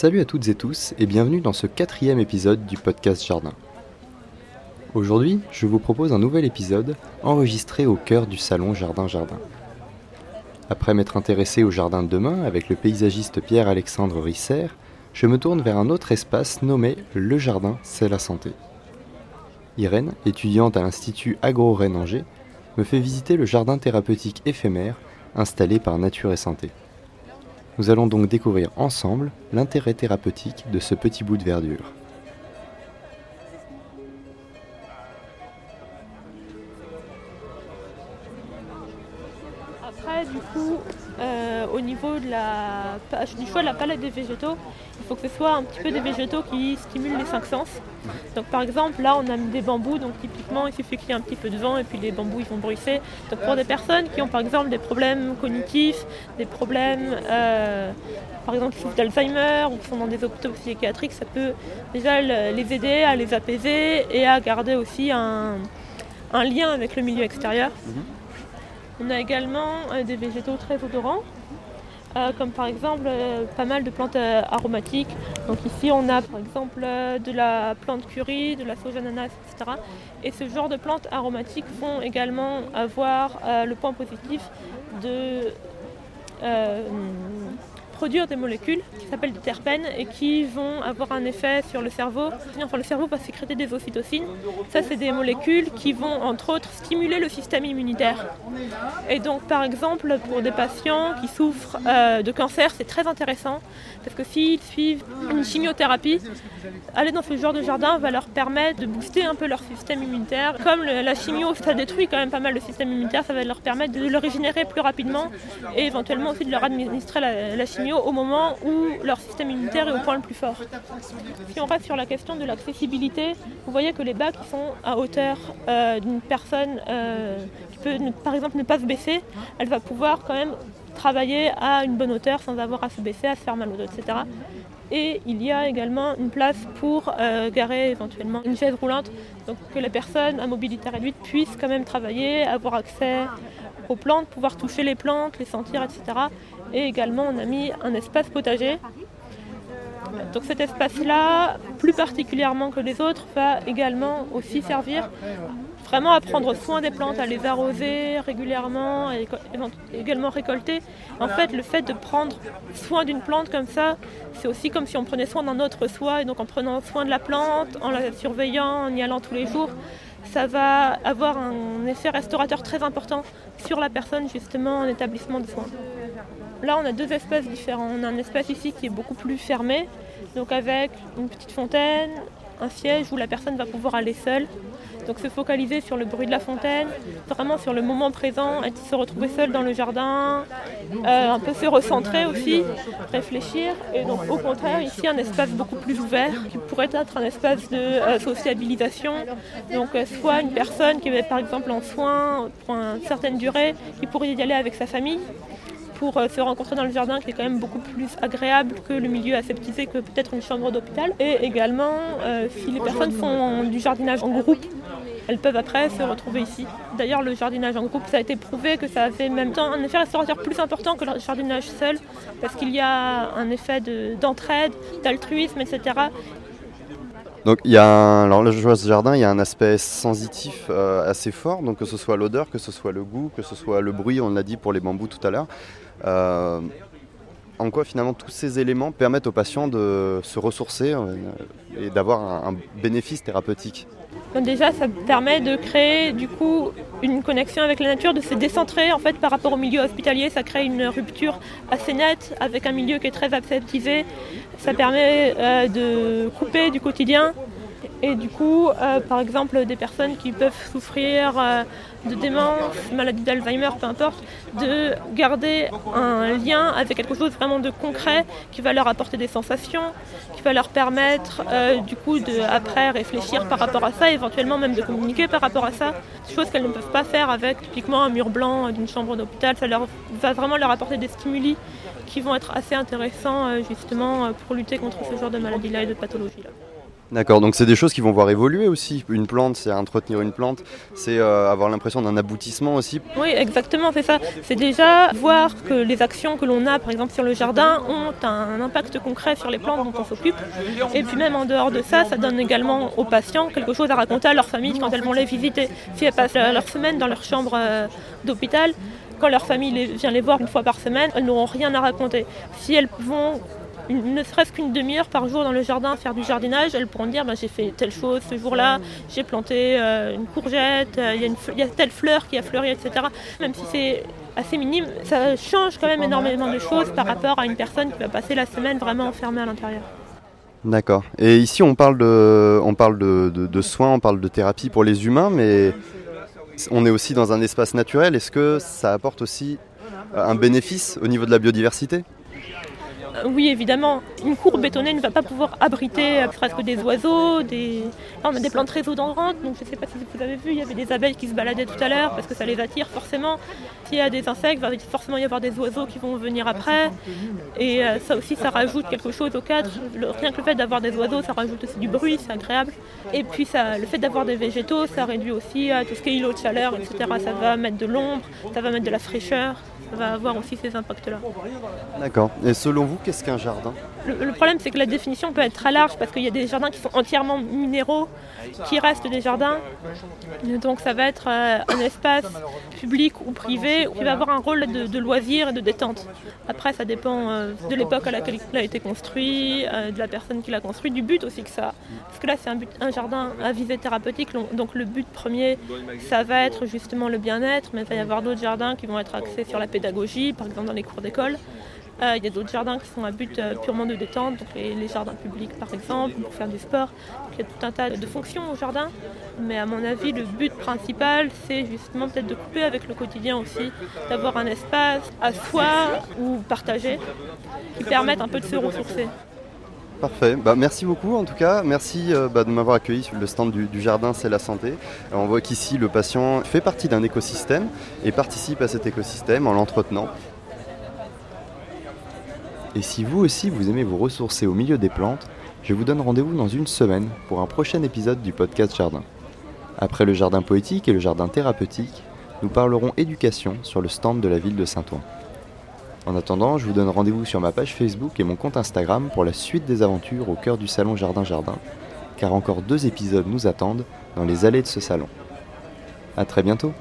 Salut à toutes et tous et bienvenue dans ce quatrième épisode du podcast Jardin. Aujourd'hui, je vous propose un nouvel épisode enregistré au cœur du salon Jardin Jardin. Après m'être intéressé au jardin de demain avec le paysagiste Pierre-Alexandre Risser, je me tourne vers un autre espace nommé Le Jardin, c'est la santé. Irène, étudiante à l'Institut Agro-Rennes Angers, me fait visiter le jardin thérapeutique éphémère installé par Nature et Santé. Nous allons donc découvrir ensemble l'intérêt thérapeutique de ce petit bout de verdure. Niveau de la, du choix de la palette des végétaux, il faut que ce soit un petit peu des végétaux qui stimulent les cinq sens. Donc par exemple, là, on a mis des bambous, donc typiquement, il suffit qu'il y ait un petit peu de vent et puis les bambous, ils vont bruisser. Donc pour des personnes qui ont par exemple des problèmes cognitifs, des problèmes, euh, par exemple, qui souffrent d'Alzheimer ou qui sont dans des hôpitaux psychiatriques, ça peut déjà les aider à les apaiser et à garder aussi un, lien avec le milieu extérieur. On a également euh, des végétaux très odorants, euh, comme par exemple euh, pas mal de plantes aromatiques. Donc ici on a par exemple de la plante curry, de la soja ananas, etc. Et ce genre de plantes aromatiques vont également avoir le point positif de produire des molécules qui s'appellent des terpènes et qui vont avoir un effet sur le cerveau. Enfin, le cerveau va sécréter des ocytocines. Ça, c'est des molécules qui vont, entre autres, stimuler le système immunitaire. Et donc, par exemple, pour des patients qui souffrent euh, de cancer, c'est très intéressant parce que s'ils suivent une chimiothérapie, aller dans ce genre de jardin va leur permettre de booster un peu leur système immunitaire. Comme la chimio, ça détruit quand même pas mal le système immunitaire, ça va leur permettre de le régénérer plus rapidement et éventuellement aussi de leur administrer la, la chimio au moment où leur système immunitaire est au point le plus fort. Si on reste sur la question de l'accessibilité, vous voyez que les bacs sont à hauteur euh, d'une personne euh, qui peut par exemple ne pas se baisser, elle va pouvoir quand même travailler à une bonne hauteur sans avoir à se baisser, à se faire mal au dos, etc. Et il y a également une place pour euh, garer éventuellement une chaise roulante, donc que la personne à mobilité réduite puisse quand même travailler, avoir accès aux plantes, pouvoir toucher les plantes, les sentir, etc. Et également, on a mis un espace potager. Donc cet espace-là, plus particulièrement que les autres, va également aussi servir vraiment à prendre soin des plantes, à les arroser régulièrement, et également récolter. En fait, le fait de prendre soin d'une plante comme ça, c'est aussi comme si on prenait soin d'un autre soi. Et donc en prenant soin de la plante, en la surveillant, en y allant tous les jours, ça va avoir un effet restaurateur très important sur la personne justement en établissement de soins. Là, on a deux espaces différents. On a un espace ici qui est beaucoup plus fermé, donc avec une petite fontaine, un siège où la personne va pouvoir aller seule. Donc se focaliser sur le bruit de la fontaine, vraiment sur le moment présent, et se retrouver seule dans le jardin, euh, un peu se recentrer aussi, réfléchir. Et donc au contraire, ici un espace beaucoup plus ouvert qui pourrait être un espace de euh, sociabilisation. Donc euh, soit une personne qui est par exemple en soins pour une certaine durée, qui pourrait y aller avec sa famille pour euh, se rencontrer dans le jardin qui est quand même beaucoup plus agréable que le milieu aseptisé que peut-être une chambre d'hôpital. Et également, euh, si les personnes font du jardinage en groupe, elles peuvent après se retrouver ici. D'ailleurs, le jardinage en groupe, ça a été prouvé que ça a même temps un effet restaurateur plus important que le jardinage seul, parce qu'il y a un effet d'entraide, d'altruisme, etc. Donc il y a alors le jardin, il y a un aspect sensitif euh, assez fort, donc que ce soit l'odeur, que ce soit le goût, que ce soit le bruit, on l'a dit pour les bambous tout à l'heure. Euh, en quoi finalement tous ces éléments permettent aux patients de se ressourcer euh, et d'avoir un, bénéfice thérapeutique? Déjà, ça permet de créer du coup une connexion avec la nature, de se décentrer en fait par rapport au milieu hospitalier. Ça crée une rupture assez nette avec un milieu qui est très aseptisé. Ça permet euh, de couper du quotidien et du coup, par exemple, des personnes qui peuvent souffrir de démence, maladie d'Alzheimer, peu importe, de garder un lien avec quelque chose vraiment de concret qui va leur apporter des sensations, qui va leur permettre euh, du coup de après réfléchir par rapport à ça, éventuellement même de communiquer par rapport à ça, chose qu'elles ne peuvent pas faire avec typiquement un mur blanc d'une chambre d'hôpital. Ça leur va vraiment leur apporter des stimuli qui vont être assez intéressants euh, justement pour lutter contre ce genre de maladie-là et de pathologie-là. D'accord, donc c'est des choses qui vont voir évoluer aussi. Une plante, c'est entretenir une plante, c'est euh, avoir l'impression d'un aboutissement aussi. Oui, exactement, c'est ça. C'est déjà voir que les actions que l'on a, par exemple sur le jardin, ont un impact concret sur les plantes dont on s'occupe. Et puis même en dehors de ça, ça donne également aux patients quelque chose à raconter à leur famille quand elles vont les visiter. Si elles passent leur semaine dans leur chambre euh, d'hôpital, quand leur famille vient les voir une fois par semaine, elles n'auront rien à raconter. Si elles vont ne serait-ce qu'une demi-heure par jour dans le jardin faire du jardinage, elles pourront dire bah, j'ai fait telle chose ce jour-là, j'ai planté euh, une courgette, euh, il y, a telle fleur qui a fleuri, etc. Même si c'est assez minime, ça change quand même énormément de choses par rapport à une personne qui va passer la semaine vraiment enfermée à l'intérieur. D'accord. Et ici, on parle, de, de, soins, on parle de thérapie pour les humains, mais on est aussi dans un espace naturel. Est-ce que ça apporte aussi un bénéfice au niveau de la biodiversité? euh, oui, évidemment, une cour bétonnée ne va pas pouvoir abriter euh, presque des oiseaux, des... on a des plantes résodendrantes, donc je ne sais pas si vous avez vu, il y avait des abeilles qui se baladaient tout à l'heure parce que ça les attire forcément. S'il y a des insectes, il va forcément y avoir des oiseaux qui vont venir après. Et euh, ça aussi, ça rajoute quelque chose au cadre. rien que le fait d'avoir des oiseaux, ça rajoute aussi du bruit, c'est agréable. Et puis le fait d'avoir des végétaux, ça réduit aussi tout ce qui est îlot de chaleur, etc. Ça va mettre de l'ombre, ça va mettre de la fraîcheur ça va avoir aussi ces impacts-là. D'accord. Et selon vous, qu'est-ce qu'un jardin le, problème, c'est que la définition peut être très large parce qu'il y a des jardins qui sont entièrement minéraux, qui restent des jardins. Donc ça va être euh, un espace public ou privé qui va avoir un rôle de, loisir et de détente. Après, ça dépend euh, de l'époque à laquelle il a été construit, euh, de la personne qui l'a construit, du but aussi que ça. Parce que là, c'est un, un jardin à visée thérapeutique. Donc le but premier, ça va être justement le bien-être, mais il va y avoir d'autres jardins qui vont être axés sur la pédagogie, par exemple dans les cours d'école. Euh, il y a d'autres jardins qui sont à but euh, purement de détente, donc les, jardins publics par exemple, pour faire du sport. il y a tout un tas de fonctions au jardin, mais à mon avis, le but principal, c'est justement peut-être de couper avec le quotidien aussi, d'avoir un espace à soi ou partagé qui permette un peu de se ressourcer. Parfait, bah, merci beaucoup en tout cas, merci euh, bah, de m'avoir accueilli sur le stand du, du jardin C'est la santé. on voit qu'ici le patient fait partie d'un écosystème et participe à cet écosystème en l'entretenant et si vous aussi vous aimez vous ressourcer au milieu des plantes, je vous donne rendez-vous dans une semaine pour un prochain épisode du podcast Jardin. Après le jardin poétique et le jardin thérapeutique, nous parlerons éducation sur le stand de la ville de Saint-Ouen. En attendant, je vous donne rendez-vous sur ma page Facebook et mon compte Instagram pour la suite des aventures au cœur du salon Jardin Jardin, car encore deux épisodes nous attendent dans les allées de ce salon. A très bientôt